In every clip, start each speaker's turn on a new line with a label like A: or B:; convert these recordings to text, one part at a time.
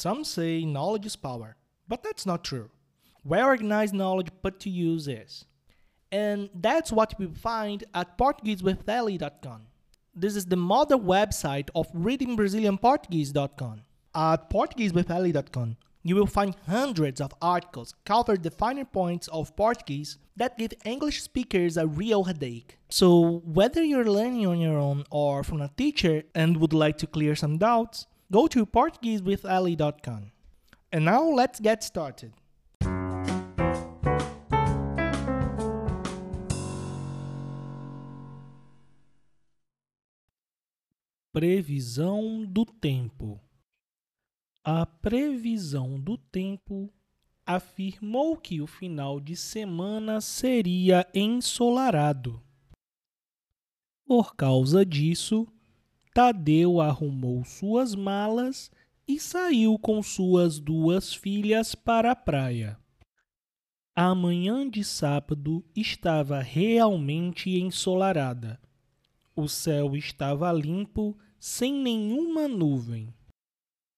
A: Some say knowledge is power, but that's not true. Well organized knowledge put to use is. And that's what we find at PortugueseWithEli.com. This is the mother website of ReadingBrazilianPortuguese.com. At PortugueseWithEli.com, you will find hundreds of articles cover the finer points of Portuguese that give English speakers a real headache. So, whether you're learning on your own or from a teacher and would like to clear some doubts, go to PortugueseWithAli.com. And now let's get started. Previsão do tempo. A previsão do tempo afirmou que o final de semana seria ensolarado. Por causa disso, Tadeu arrumou suas malas e saiu com suas duas filhas para a praia. A manhã de sábado estava realmente ensolarada o céu estava limpo, sem nenhuma nuvem.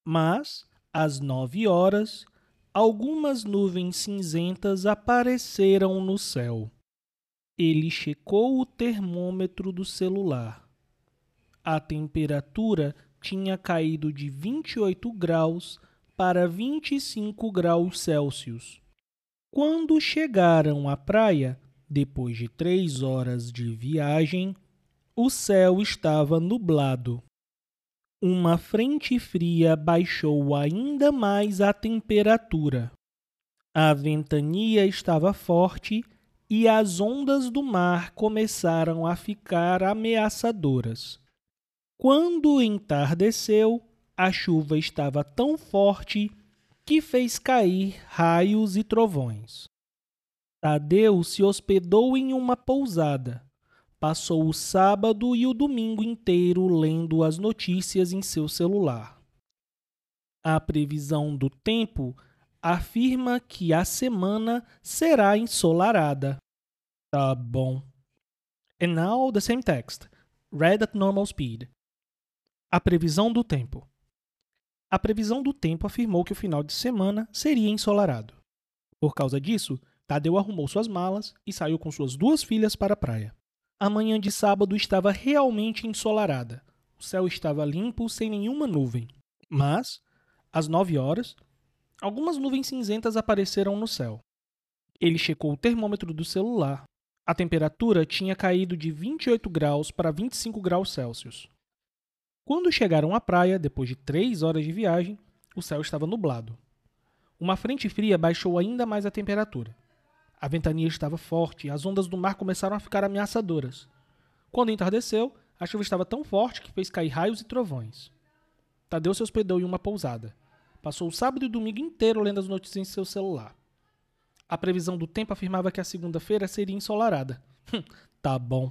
A: Mas, às nove horas, algumas nuvens cinzentas apareceram no céu. Ele checou o termômetro do celular. A temperatura tinha caído de 28 graus para 25 graus Celsius. Quando chegaram à praia, depois de três horas de viagem, o céu estava nublado. Uma frente fria baixou ainda mais a temperatura. A ventania estava forte e as ondas do mar começaram a ficar ameaçadoras. Quando entardeceu, a chuva estava tão forte que fez cair raios e trovões. Tadeu se hospedou em uma pousada passou o sábado e o domingo inteiro lendo as notícias em seu celular. A previsão do tempo afirma que a semana será ensolarada. Tá bom. And now the same text, read at normal speed. A previsão do tempo. A previsão do tempo afirmou que o final de semana seria ensolarado. Por causa disso, Tadeu arrumou suas malas e saiu com suas duas filhas para a praia. A manhã de sábado estava realmente ensolarada. O céu estava limpo, sem nenhuma nuvem. Mas, às nove horas, algumas nuvens cinzentas apareceram no céu. Ele checou o termômetro do celular. A temperatura tinha caído de 28 graus para 25 graus Celsius. Quando chegaram à praia, depois de três horas de viagem, o céu estava nublado. Uma frente fria baixou ainda mais a temperatura. A ventania estava forte e as ondas do mar começaram a ficar ameaçadoras. Quando entardeceu, a chuva estava tão forte que fez cair raios e trovões. Tadeu se hospedou em uma pousada. Passou o sábado e o domingo inteiro lendo as notícias em seu celular. A previsão do tempo afirmava que a segunda-feira seria ensolarada. Tá bom.